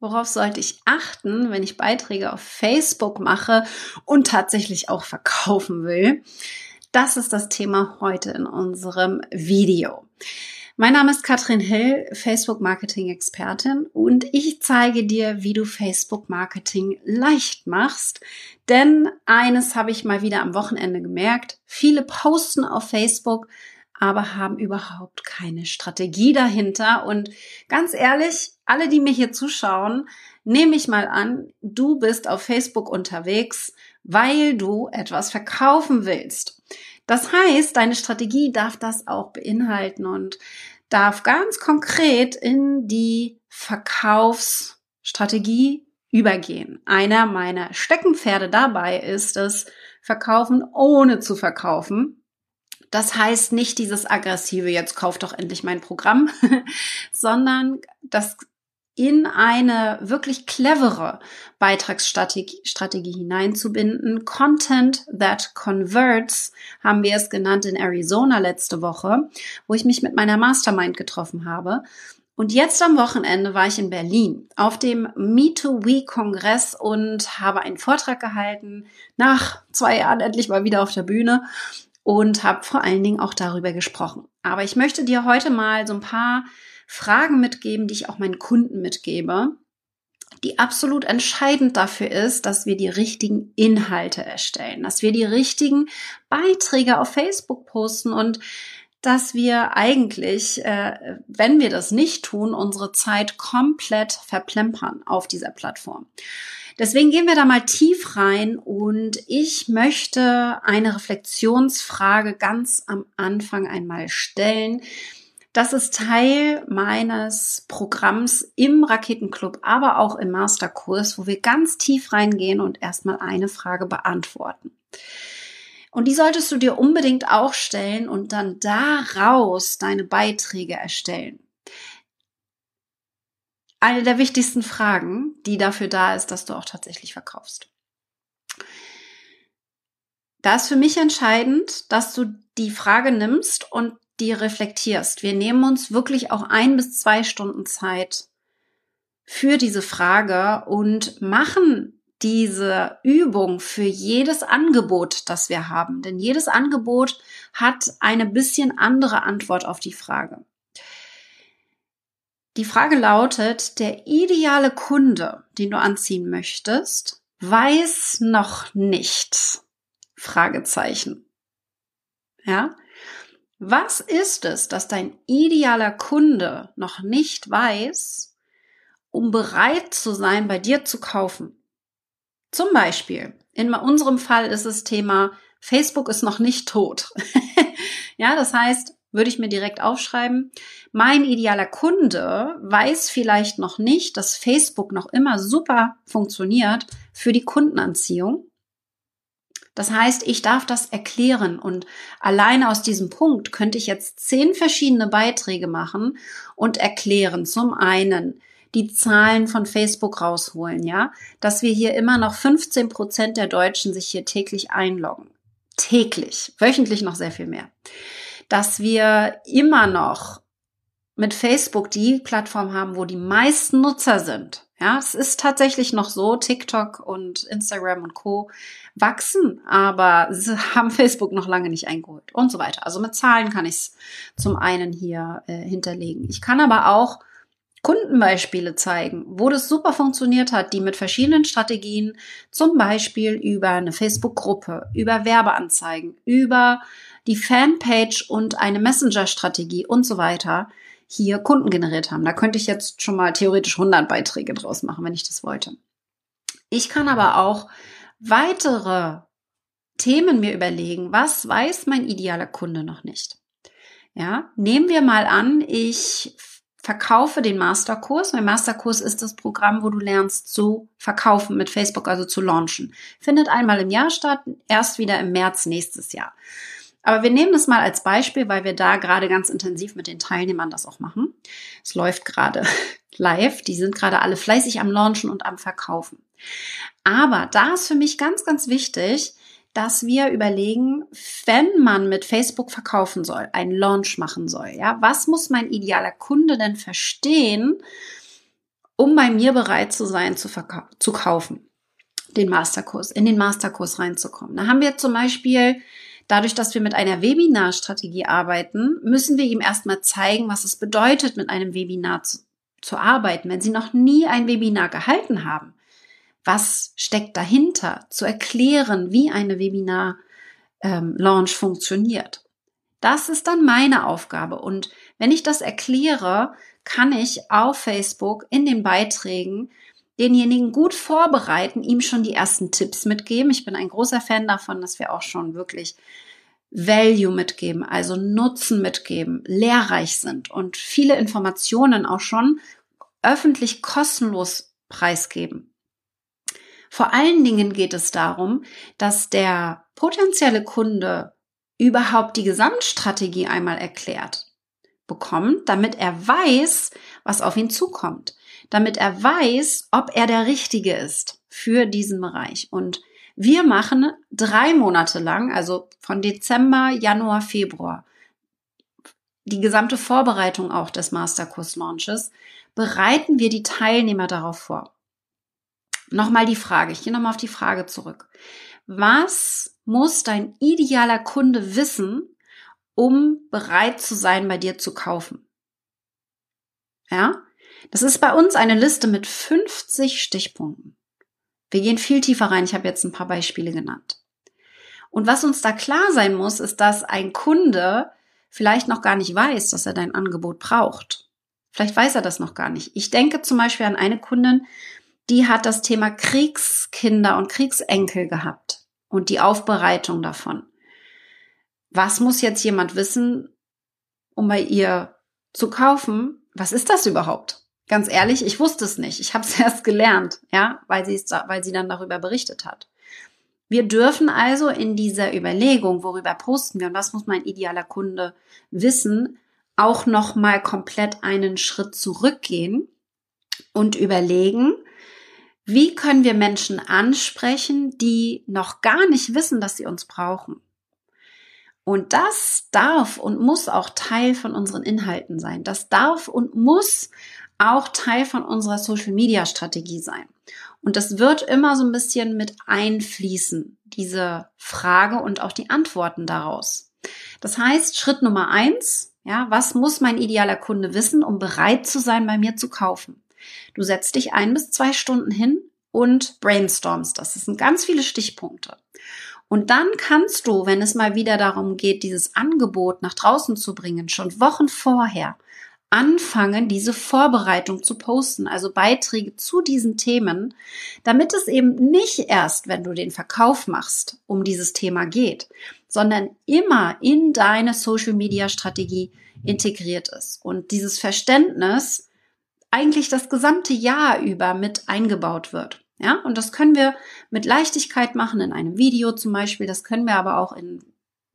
Worauf sollte ich achten, wenn ich Beiträge auf Facebook mache und tatsächlich auch verkaufen will? Das ist das Thema heute in unserem Video. Mein Name ist Katrin Hill, Facebook Marketing Expertin und ich zeige dir, wie du Facebook Marketing leicht machst. Denn eines habe ich mal wieder am Wochenende gemerkt. Viele posten auf Facebook, aber haben überhaupt keine Strategie dahinter. Und ganz ehrlich, alle, die mir hier zuschauen, nehme ich mal an, du bist auf Facebook unterwegs, weil du etwas verkaufen willst. Das heißt, deine Strategie darf das auch beinhalten und darf ganz konkret in die Verkaufsstrategie übergehen. Einer meiner Steckenpferde dabei ist es, verkaufen ohne zu verkaufen. Das heißt nicht dieses aggressive, jetzt kauf doch endlich mein Programm, sondern das in eine wirklich clevere Beitragsstrategie hineinzubinden. Content that converts haben wir es genannt in Arizona letzte Woche, wo ich mich mit meiner Mastermind getroffen habe. Und jetzt am Wochenende war ich in Berlin auf dem Me2We-Kongress und habe einen Vortrag gehalten, nach zwei Jahren endlich mal wieder auf der Bühne und habe vor allen Dingen auch darüber gesprochen. Aber ich möchte dir heute mal so ein paar Fragen mitgeben, die ich auch meinen Kunden mitgebe, die absolut entscheidend dafür ist, dass wir die richtigen Inhalte erstellen, dass wir die richtigen Beiträge auf Facebook posten und dass wir eigentlich, äh, wenn wir das nicht tun, unsere Zeit komplett verplempern auf dieser Plattform. Deswegen gehen wir da mal tief rein und ich möchte eine Reflexionsfrage ganz am Anfang einmal stellen. Das ist Teil meines Programms im Raketenclub, aber auch im Masterkurs, wo wir ganz tief reingehen und erstmal eine Frage beantworten. Und die solltest du dir unbedingt auch stellen und dann daraus deine Beiträge erstellen eine der wichtigsten Fragen, die dafür da ist, dass du auch tatsächlich verkaufst. Da ist für mich entscheidend, dass du die Frage nimmst und die reflektierst. Wir nehmen uns wirklich auch ein bis zwei Stunden Zeit für diese Frage und machen diese Übung für jedes Angebot, das wir haben. Denn jedes Angebot hat eine bisschen andere Antwort auf die Frage. Die Frage lautet, der ideale Kunde, den du anziehen möchtest, weiß noch nicht. Fragezeichen. Ja? Was ist es, dass dein idealer Kunde noch nicht weiß, um bereit zu sein, bei dir zu kaufen? Zum Beispiel, in unserem Fall ist es Thema, Facebook ist noch nicht tot. ja, das heißt, würde ich mir direkt aufschreiben. Mein idealer Kunde weiß vielleicht noch nicht, dass Facebook noch immer super funktioniert für die Kundenanziehung. Das heißt, ich darf das erklären und alleine aus diesem Punkt könnte ich jetzt zehn verschiedene Beiträge machen und erklären. Zum einen die Zahlen von Facebook rausholen, ja, dass wir hier immer noch 15 Prozent der Deutschen sich hier täglich einloggen. Täglich, wöchentlich noch sehr viel mehr dass wir immer noch mit Facebook die Plattform haben, wo die meisten Nutzer sind. Ja, es ist tatsächlich noch so, TikTok und Instagram und Co. wachsen, aber sie haben Facebook noch lange nicht eingeholt und so weiter. Also mit Zahlen kann ich es zum einen hier äh, hinterlegen. Ich kann aber auch Kundenbeispiele zeigen, wo das super funktioniert hat, die mit verschiedenen Strategien, zum Beispiel über eine Facebook-Gruppe, über Werbeanzeigen, über die Fanpage und eine Messenger-Strategie und so weiter hier Kunden generiert haben. Da könnte ich jetzt schon mal theoretisch 100 Beiträge draus machen, wenn ich das wollte. Ich kann aber auch weitere Themen mir überlegen. Was weiß mein idealer Kunde noch nicht? Ja, nehmen wir mal an, ich verkaufe den Masterkurs. Mein Masterkurs ist das Programm, wo du lernst zu verkaufen mit Facebook, also zu launchen. Findet einmal im Jahr statt, erst wieder im März nächstes Jahr. Aber wir nehmen das mal als Beispiel, weil wir da gerade ganz intensiv mit den Teilnehmern das auch machen. Es läuft gerade live. Die sind gerade alle fleißig am Launchen und am Verkaufen. Aber da ist für mich ganz, ganz wichtig, dass wir überlegen, wenn man mit Facebook verkaufen soll, einen Launch machen soll, ja, was muss mein idealer Kunde denn verstehen, um bei mir bereit zu sein, zu, zu kaufen, den Masterkurs, in den Masterkurs reinzukommen. Da haben wir zum Beispiel, dadurch, dass wir mit einer Webinarstrategie arbeiten, müssen wir ihm erstmal zeigen, was es bedeutet, mit einem Webinar zu, zu arbeiten. Wenn Sie noch nie ein Webinar gehalten haben, was steckt dahinter, zu erklären, wie eine Webinar-Launch ähm, funktioniert. Das ist dann meine Aufgabe. Und wenn ich das erkläre, kann ich auf Facebook in den Beiträgen denjenigen gut vorbereiten, ihm schon die ersten Tipps mitgeben. Ich bin ein großer Fan davon, dass wir auch schon wirklich Value mitgeben, also Nutzen mitgeben, lehrreich sind und viele Informationen auch schon öffentlich kostenlos preisgeben. Vor allen Dingen geht es darum, dass der potenzielle Kunde überhaupt die Gesamtstrategie einmal erklärt bekommt, damit er weiß, was auf ihn zukommt, damit er weiß, ob er der Richtige ist für diesen Bereich. Und wir machen drei Monate lang, also von Dezember, Januar, Februar, die gesamte Vorbereitung auch des Masterkurs-Launches, bereiten wir die Teilnehmer darauf vor. Nochmal die Frage, ich gehe nochmal auf die Frage zurück. Was muss dein idealer Kunde wissen, um bereit zu sein, bei dir zu kaufen? Ja? Das ist bei uns eine Liste mit 50 Stichpunkten. Wir gehen viel tiefer rein. Ich habe jetzt ein paar Beispiele genannt. Und was uns da klar sein muss, ist, dass ein Kunde vielleicht noch gar nicht weiß, dass er dein Angebot braucht. Vielleicht weiß er das noch gar nicht. Ich denke zum Beispiel an eine Kundin, die hat das Thema Kriegskinder und Kriegsenkel gehabt und die Aufbereitung davon. Was muss jetzt jemand wissen, um bei ihr zu kaufen? Was ist das überhaupt? Ganz ehrlich, ich wusste es nicht. Ich habe es erst gelernt, ja, weil sie weil sie dann darüber berichtet hat. Wir dürfen also in dieser Überlegung, worüber posten wir und was muss mein idealer Kunde wissen, auch noch mal komplett einen Schritt zurückgehen und überlegen, wie können wir Menschen ansprechen, die noch gar nicht wissen, dass sie uns brauchen? Und das darf und muss auch Teil von unseren Inhalten sein. Das darf und muss auch Teil von unserer Social-Media-Strategie sein. Und das wird immer so ein bisschen mit einfließen, diese Frage und auch die Antworten daraus. Das heißt, Schritt Nummer eins, ja, was muss mein idealer Kunde wissen, um bereit zu sein, bei mir zu kaufen? Du setzt dich ein bis zwei Stunden hin und brainstormst das. Das sind ganz viele Stichpunkte. Und dann kannst du, wenn es mal wieder darum geht, dieses Angebot nach draußen zu bringen, schon Wochen vorher anfangen, diese Vorbereitung zu posten, also Beiträge zu diesen Themen, damit es eben nicht erst, wenn du den Verkauf machst, um dieses Thema geht, sondern immer in deine Social-Media-Strategie integriert ist. Und dieses Verständnis, eigentlich das gesamte Jahr über mit eingebaut wird. Ja, und das können wir mit Leichtigkeit machen in einem Video zum Beispiel. Das können wir aber auch in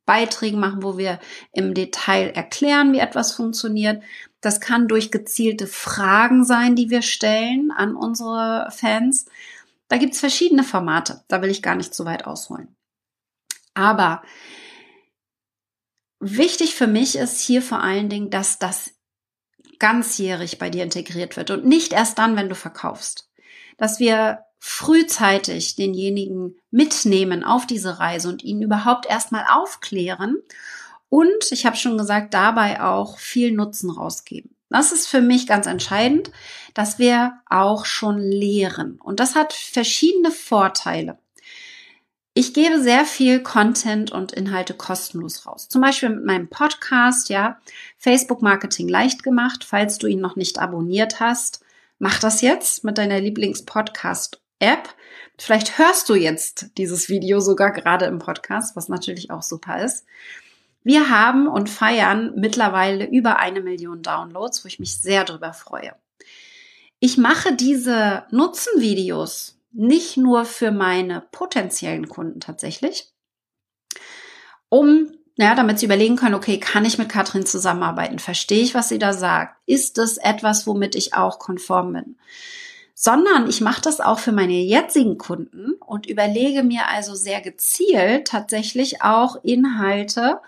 Beiträgen machen, wo wir im Detail erklären, wie etwas funktioniert. Das kann durch gezielte Fragen sein, die wir stellen an unsere Fans. Da gibt's verschiedene Formate. Da will ich gar nicht zu weit ausholen. Aber wichtig für mich ist hier vor allen Dingen, dass das ganzjährig bei dir integriert wird und nicht erst dann, wenn du verkaufst. Dass wir frühzeitig denjenigen mitnehmen auf diese Reise und ihn überhaupt erstmal aufklären und ich habe schon gesagt, dabei auch viel Nutzen rausgeben. Das ist für mich ganz entscheidend, dass wir auch schon lehren. Und das hat verschiedene Vorteile. Ich gebe sehr viel Content und Inhalte kostenlos raus. Zum Beispiel mit meinem Podcast, ja, Facebook Marketing leicht gemacht. Falls du ihn noch nicht abonniert hast, mach das jetzt mit deiner Lieblings-Podcast-App. Vielleicht hörst du jetzt dieses Video sogar gerade im Podcast, was natürlich auch super ist. Wir haben und feiern mittlerweile über eine Million Downloads, wo ich mich sehr darüber freue. Ich mache diese Nutzenvideos nicht nur für meine potenziellen Kunden tatsächlich, um ja, damit sie überlegen können, okay, kann ich mit Katrin zusammenarbeiten? Verstehe ich, was sie da sagt? Ist es etwas, womit ich auch konform bin? Sondern ich mache das auch für meine jetzigen Kunden und überlege mir also sehr gezielt tatsächlich auch Inhalte,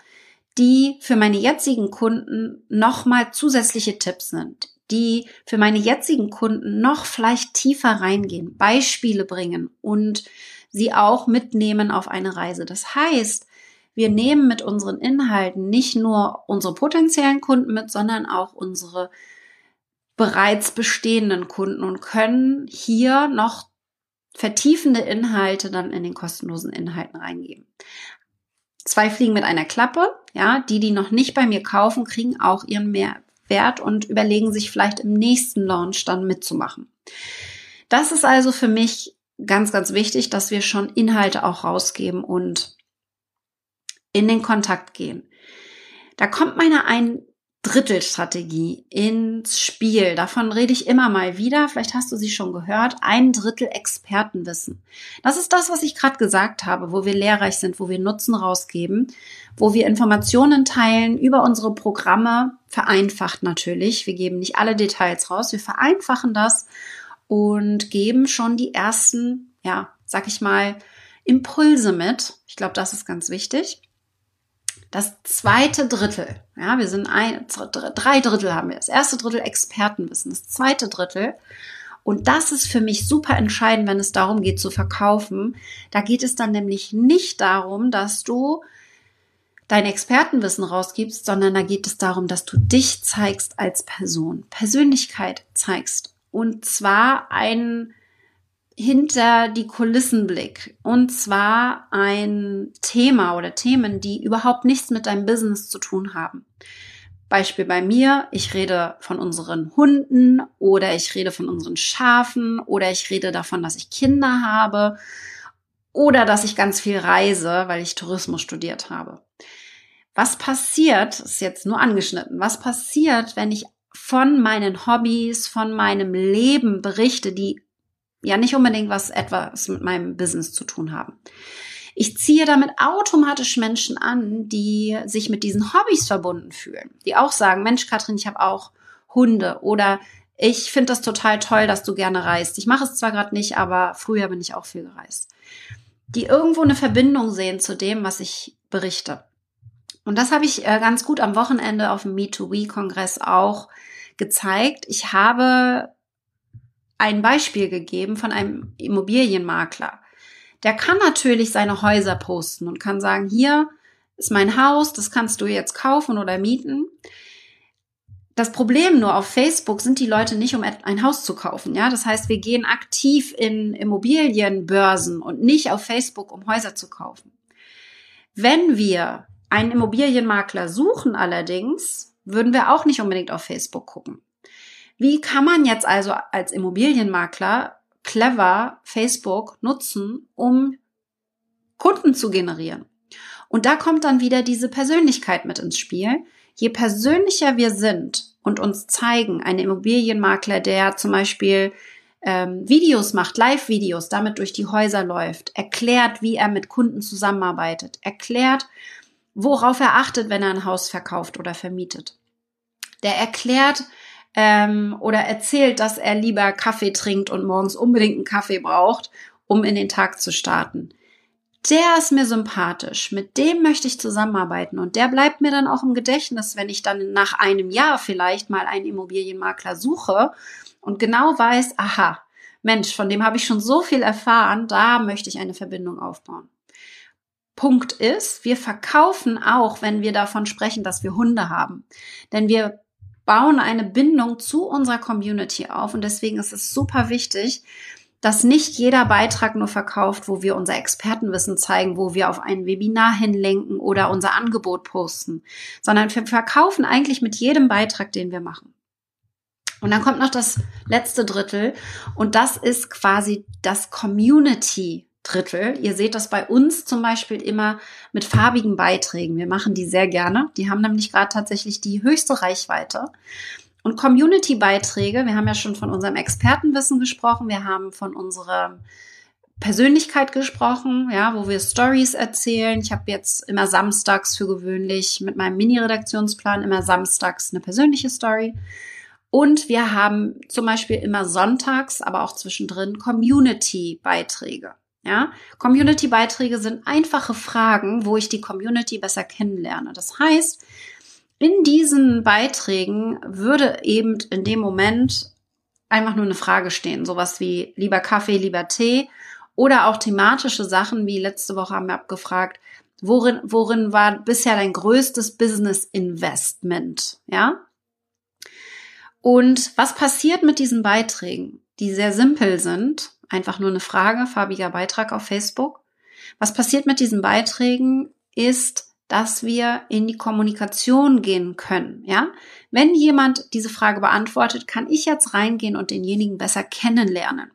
die für meine jetzigen Kunden nochmal zusätzliche Tipps sind, die für meine jetzigen Kunden noch vielleicht tiefer reingehen, Beispiele bringen und sie auch mitnehmen auf eine Reise. Das heißt, wir nehmen mit unseren Inhalten nicht nur unsere potenziellen Kunden mit, sondern auch unsere bereits bestehenden Kunden und können hier noch vertiefende Inhalte dann in den kostenlosen Inhalten reingeben. Zwei Fliegen mit einer Klappe, ja, die, die noch nicht bei mir kaufen, kriegen auch ihren Mehrwert und überlegen sich vielleicht im nächsten Launch dann mitzumachen. Das ist also für mich ganz, ganz wichtig, dass wir schon Inhalte auch rausgeben und in den Kontakt gehen. Da kommt meine ein Drittelstrategie ins Spiel. Davon rede ich immer mal wieder. Vielleicht hast du sie schon gehört. Ein Drittel Expertenwissen. Das ist das, was ich gerade gesagt habe, wo wir lehrreich sind, wo wir Nutzen rausgeben, wo wir Informationen teilen über unsere Programme, vereinfacht natürlich. Wir geben nicht alle Details raus. Wir vereinfachen das und geben schon die ersten, ja, sag ich mal, Impulse mit. Ich glaube, das ist ganz wichtig. Das zweite Drittel, ja, wir sind ein, drei Drittel haben wir. Das erste Drittel Expertenwissen, das zweite Drittel. Und das ist für mich super entscheidend, wenn es darum geht zu verkaufen. Da geht es dann nämlich nicht darum, dass du dein Expertenwissen rausgibst, sondern da geht es darum, dass du dich zeigst als Person, Persönlichkeit zeigst. Und zwar ein hinter die Kulissenblick. Und zwar ein Thema oder Themen, die überhaupt nichts mit deinem Business zu tun haben. Beispiel bei mir, ich rede von unseren Hunden oder ich rede von unseren Schafen oder ich rede davon, dass ich Kinder habe oder dass ich ganz viel reise, weil ich Tourismus studiert habe. Was passiert, ist jetzt nur angeschnitten, was passiert, wenn ich von meinen Hobbys, von meinem Leben berichte, die ja nicht unbedingt was etwas mit meinem Business zu tun haben. Ich ziehe damit automatisch Menschen an, die sich mit diesen Hobbys verbunden fühlen, die auch sagen, Mensch, Katrin, ich habe auch Hunde oder ich finde das total toll, dass du gerne reist. Ich mache es zwar gerade nicht, aber früher bin ich auch viel gereist. Die irgendwo eine Verbindung sehen zu dem, was ich berichte. Und das habe ich äh, ganz gut am Wochenende auf dem Me2We-Kongress auch gezeigt. Ich habe ein Beispiel gegeben von einem Immobilienmakler. Der kann natürlich seine Häuser posten und kann sagen, hier ist mein Haus, das kannst du jetzt kaufen oder mieten. Das Problem nur auf Facebook sind die Leute nicht, um ein Haus zu kaufen. Ja, das heißt, wir gehen aktiv in Immobilienbörsen und nicht auf Facebook, um Häuser zu kaufen. Wenn wir einen Immobilienmakler suchen allerdings, würden wir auch nicht unbedingt auf Facebook gucken. Wie kann man jetzt also als Immobilienmakler clever Facebook nutzen, um Kunden zu generieren? Und da kommt dann wieder diese Persönlichkeit mit ins Spiel. Je persönlicher wir sind und uns zeigen, ein Immobilienmakler, der zum Beispiel ähm, Videos macht, Live-Videos, damit durch die Häuser läuft, erklärt, wie er mit Kunden zusammenarbeitet, erklärt, worauf er achtet, wenn er ein Haus verkauft oder vermietet. Der erklärt, ähm, oder erzählt, dass er lieber Kaffee trinkt und morgens unbedingt einen Kaffee braucht, um in den Tag zu starten. Der ist mir sympathisch, mit dem möchte ich zusammenarbeiten und der bleibt mir dann auch im Gedächtnis, wenn ich dann nach einem Jahr vielleicht mal einen Immobilienmakler suche und genau weiß, aha, Mensch, von dem habe ich schon so viel erfahren, da möchte ich eine Verbindung aufbauen. Punkt ist, wir verkaufen auch, wenn wir davon sprechen, dass wir Hunde haben. Denn wir bauen eine Bindung zu unserer Community auf. Und deswegen ist es super wichtig, dass nicht jeder Beitrag nur verkauft, wo wir unser Expertenwissen zeigen, wo wir auf ein Webinar hinlenken oder unser Angebot posten, sondern wir verkaufen eigentlich mit jedem Beitrag, den wir machen. Und dann kommt noch das letzte Drittel und das ist quasi das Community Drittel. Ihr seht das bei uns zum Beispiel immer mit farbigen Beiträgen. Wir machen die sehr gerne. Die haben nämlich gerade tatsächlich die höchste Reichweite. Und Community-Beiträge, wir haben ja schon von unserem Expertenwissen gesprochen, wir haben von unserer Persönlichkeit gesprochen, ja, wo wir Stories erzählen. Ich habe jetzt immer samstags für gewöhnlich mit meinem Mini-Redaktionsplan immer samstags eine persönliche Story. Und wir haben zum Beispiel immer sonntags, aber auch zwischendrin Community-Beiträge. Ja, Community-Beiträge sind einfache Fragen, wo ich die Community besser kennenlerne. Das heißt, in diesen Beiträgen würde eben in dem Moment einfach nur eine Frage stehen. Sowas wie lieber Kaffee, lieber Tee oder auch thematische Sachen wie letzte Woche haben wir abgefragt, worin, worin war bisher dein größtes Business Investment? Ja? Und was passiert mit diesen Beiträgen, die sehr simpel sind? Einfach nur eine Frage, farbiger Beitrag auf Facebook. Was passiert mit diesen Beiträgen ist, dass wir in die Kommunikation gehen können, ja? Wenn jemand diese Frage beantwortet, kann ich jetzt reingehen und denjenigen besser kennenlernen.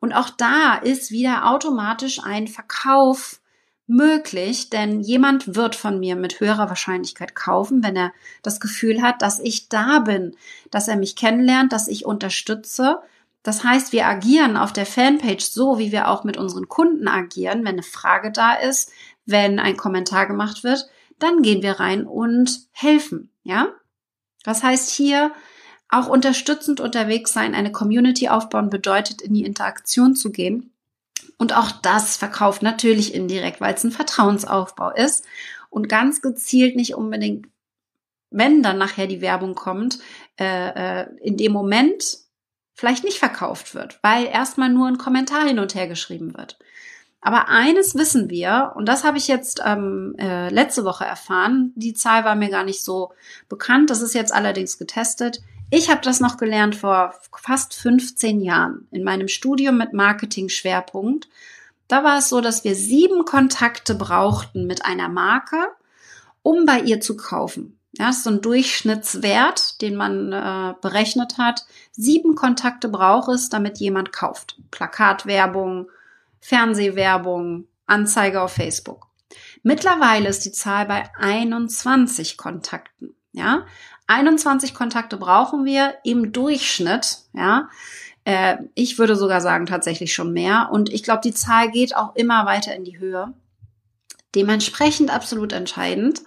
Und auch da ist wieder automatisch ein Verkauf möglich, denn jemand wird von mir mit höherer Wahrscheinlichkeit kaufen, wenn er das Gefühl hat, dass ich da bin, dass er mich kennenlernt, dass ich unterstütze. Das heißt, wir agieren auf der Fanpage so, wie wir auch mit unseren Kunden agieren. Wenn eine Frage da ist, wenn ein Kommentar gemacht wird, dann gehen wir rein und helfen, ja? Das heißt hier auch unterstützend unterwegs sein, eine Community aufbauen bedeutet, in die Interaktion zu gehen. Und auch das verkauft natürlich indirekt, weil es ein Vertrauensaufbau ist und ganz gezielt nicht unbedingt, wenn dann nachher die Werbung kommt, äh, äh, in dem Moment vielleicht nicht verkauft wird, weil erstmal nur ein Kommentar hin und her geschrieben wird. Aber eines wissen wir, und das habe ich jetzt ähm, äh, letzte Woche erfahren, die Zahl war mir gar nicht so bekannt, das ist jetzt allerdings getestet. Ich habe das noch gelernt vor fast 15 Jahren in meinem Studium mit Marketing-Schwerpunkt. Da war es so, dass wir sieben Kontakte brauchten mit einer Marke, um bei ihr zu kaufen. Ja, das ist so ein Durchschnittswert, den man äh, berechnet hat. Sieben Kontakte braucht es, damit jemand kauft. Plakatwerbung, Fernsehwerbung, Anzeige auf Facebook. Mittlerweile ist die Zahl bei 21 Kontakten. Ja, 21 Kontakte brauchen wir im Durchschnitt. Ja, äh, ich würde sogar sagen tatsächlich schon mehr. Und ich glaube, die Zahl geht auch immer weiter in die Höhe. Dementsprechend absolut entscheidend.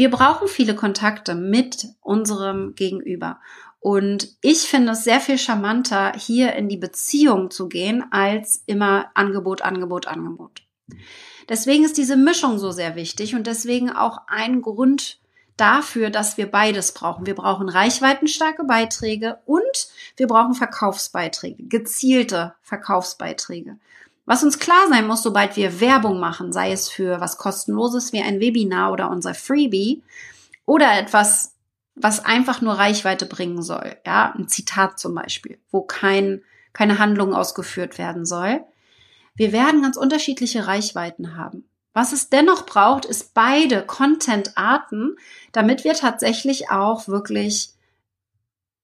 Wir brauchen viele Kontakte mit unserem Gegenüber. Und ich finde es sehr viel charmanter, hier in die Beziehung zu gehen, als immer Angebot, Angebot, Angebot. Deswegen ist diese Mischung so sehr wichtig und deswegen auch ein Grund dafür, dass wir beides brauchen. Wir brauchen reichweitenstarke Beiträge und wir brauchen Verkaufsbeiträge, gezielte Verkaufsbeiträge. Was uns klar sein muss, sobald wir Werbung machen, sei es für was kostenloses wie ein Webinar oder unser Freebie oder etwas was einfach nur Reichweite bringen soll. Ja, ein Zitat zum Beispiel, wo kein, keine Handlung ausgeführt werden soll. Wir werden ganz unterschiedliche Reichweiten haben. Was es dennoch braucht, ist beide Content-Arten, damit wir tatsächlich auch wirklich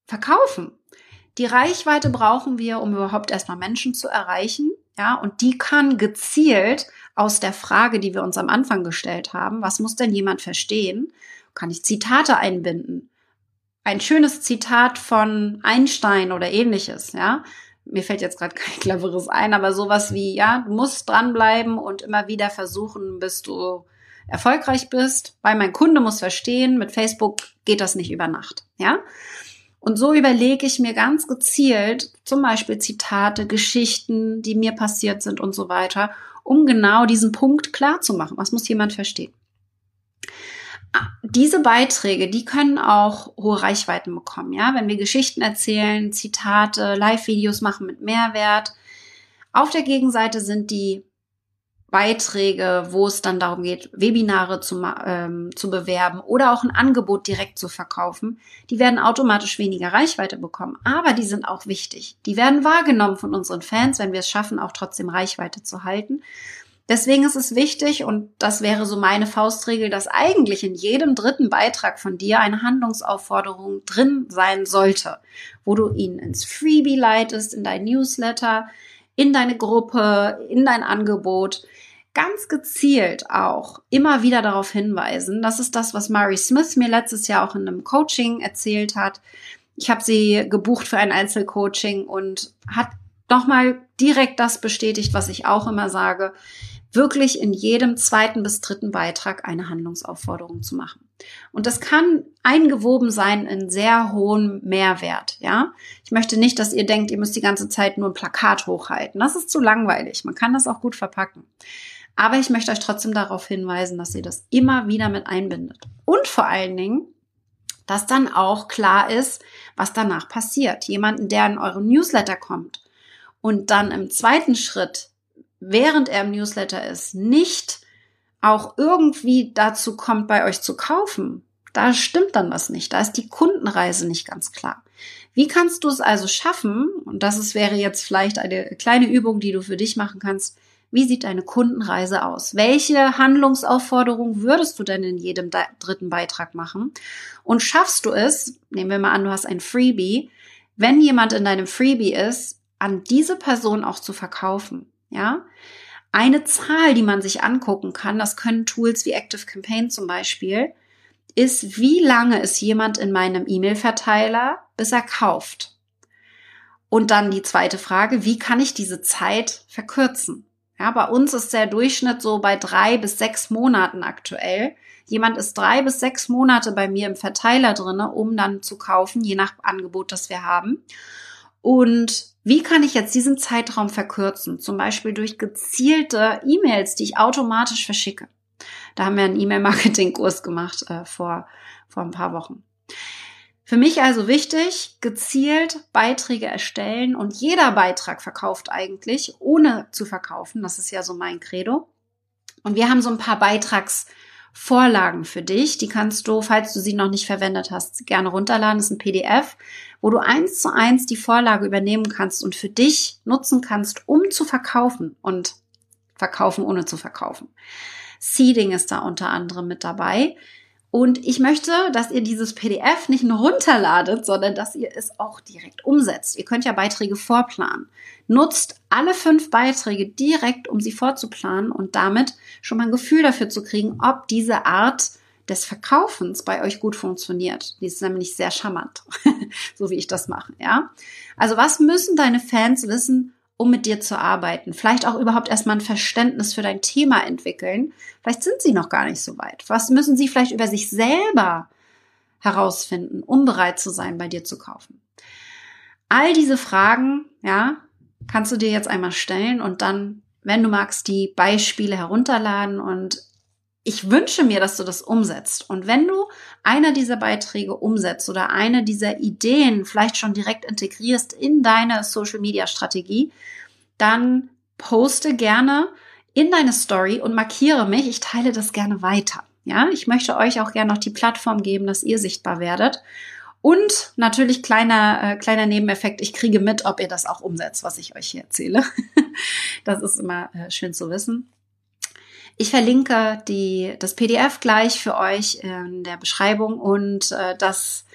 verkaufen. Die Reichweite brauchen wir, um überhaupt erstmal Menschen zu erreichen. Ja, und die kann gezielt aus der Frage, die wir uns am Anfang gestellt haben, was muss denn jemand verstehen, kann ich Zitate einbinden. Ein schönes Zitat von Einstein oder ähnliches, ja. Mir fällt jetzt gerade kein cleveres ein, aber sowas wie, ja, du musst dranbleiben und immer wieder versuchen, bis du erfolgreich bist, weil mein Kunde muss verstehen, mit Facebook geht das nicht über Nacht, ja. Und so überlege ich mir ganz gezielt zum Beispiel Zitate, Geschichten, die mir passiert sind und so weiter, um genau diesen Punkt klar zu machen. Was muss jemand verstehen? diese Beiträge, die können auch hohe Reichweiten bekommen, ja, wenn wir Geschichten erzählen, Zitate, Live-Videos machen mit Mehrwert. Auf der Gegenseite sind die Beiträge, wo es dann darum geht, Webinare zu, ähm, zu bewerben oder auch ein Angebot direkt zu verkaufen, die werden automatisch weniger Reichweite bekommen. Aber die sind auch wichtig. Die werden wahrgenommen von unseren Fans, wenn wir es schaffen, auch trotzdem Reichweite zu halten. Deswegen ist es wichtig, und das wäre so meine Faustregel, dass eigentlich in jedem dritten Beitrag von dir eine Handlungsaufforderung drin sein sollte, wo du ihn ins Freebie leitest, in dein Newsletter, in deine Gruppe, in dein Angebot. Ganz gezielt auch immer wieder darauf hinweisen. Das ist das, was Mary Smith mir letztes Jahr auch in einem Coaching erzählt hat. Ich habe sie gebucht für ein Einzelcoaching und hat nochmal direkt das bestätigt, was ich auch immer sage wirklich in jedem zweiten bis dritten Beitrag eine Handlungsaufforderung zu machen. Und das kann eingewoben sein in sehr hohen Mehrwert, ja. Ich möchte nicht, dass ihr denkt, ihr müsst die ganze Zeit nur ein Plakat hochhalten. Das ist zu langweilig. Man kann das auch gut verpacken. Aber ich möchte euch trotzdem darauf hinweisen, dass ihr das immer wieder mit einbindet. Und vor allen Dingen, dass dann auch klar ist, was danach passiert. Jemanden, der in euren Newsletter kommt und dann im zweiten Schritt, während er im Newsletter ist, nicht auch irgendwie dazu kommt, bei euch zu kaufen, da stimmt dann was nicht. Da ist die Kundenreise nicht ganz klar. Wie kannst du es also schaffen? Und das ist, wäre jetzt vielleicht eine kleine Übung, die du für dich machen kannst. Wie sieht deine Kundenreise aus? Welche Handlungsaufforderung würdest du denn in jedem dritten Beitrag machen? Und schaffst du es, nehmen wir mal an, du hast ein Freebie, wenn jemand in deinem Freebie ist, an diese Person auch zu verkaufen? Ja? Eine Zahl, die man sich angucken kann, das können Tools wie Active Campaign zum Beispiel, ist, wie lange ist jemand in meinem E-Mail-Verteiler, bis er kauft? Und dann die zweite Frage, wie kann ich diese Zeit verkürzen? Ja, bei uns ist der Durchschnitt so bei drei bis sechs Monaten aktuell. Jemand ist drei bis sechs Monate bei mir im Verteiler drinne, um dann zu kaufen, je nach Angebot, das wir haben. Und wie kann ich jetzt diesen Zeitraum verkürzen? Zum Beispiel durch gezielte E-Mails, die ich automatisch verschicke. Da haben wir einen E-Mail-Marketing-Kurs gemacht äh, vor, vor ein paar Wochen. Für mich also wichtig, gezielt Beiträge erstellen und jeder Beitrag verkauft eigentlich, ohne zu verkaufen. Das ist ja so mein Credo. Und wir haben so ein paar Beitragsvorlagen für dich. Die kannst du, falls du sie noch nicht verwendet hast, gerne runterladen. Das ist ein PDF, wo du eins zu eins die Vorlage übernehmen kannst und für dich nutzen kannst, um zu verkaufen und verkaufen ohne zu verkaufen. Seeding ist da unter anderem mit dabei. Und ich möchte, dass ihr dieses PDF nicht nur runterladet, sondern dass ihr es auch direkt umsetzt. Ihr könnt ja Beiträge vorplanen. Nutzt alle fünf Beiträge direkt, um sie vorzuplanen und damit schon mal ein Gefühl dafür zu kriegen, ob diese Art des Verkaufens bei euch gut funktioniert. Die ist nämlich sehr charmant, so wie ich das mache, ja. Also was müssen deine Fans wissen, um mit dir zu arbeiten. Vielleicht auch überhaupt erstmal ein Verständnis für dein Thema entwickeln. Vielleicht sind sie noch gar nicht so weit. Was müssen sie vielleicht über sich selber herausfinden, um bereit zu sein, bei dir zu kaufen? All diese Fragen, ja, kannst du dir jetzt einmal stellen und dann, wenn du magst, die Beispiele herunterladen und ich wünsche mir, dass du das umsetzt. Und wenn du einer dieser Beiträge umsetzt oder eine dieser Ideen vielleicht schon direkt integrierst in deine Social Media Strategie, dann poste gerne in deine Story und markiere mich. Ich teile das gerne weiter. Ja, ich möchte euch auch gerne noch die Plattform geben, dass ihr sichtbar werdet. Und natürlich kleiner, äh, kleiner Nebeneffekt, ich kriege mit, ob ihr das auch umsetzt, was ich euch hier erzähle. das ist immer äh, schön zu wissen. Ich verlinke die, das PDF gleich für euch in der Beschreibung und äh, das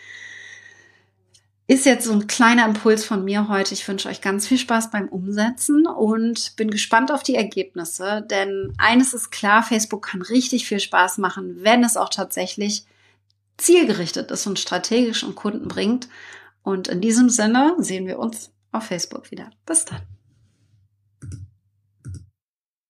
ist jetzt so ein kleiner Impuls von mir heute. Ich wünsche euch ganz viel Spaß beim Umsetzen und bin gespannt auf die Ergebnisse, denn eines ist klar, Facebook kann richtig viel Spaß machen, wenn es auch tatsächlich zielgerichtet ist und strategisch und Kunden bringt. Und in diesem Sinne sehen wir uns auf Facebook wieder. Bis dann.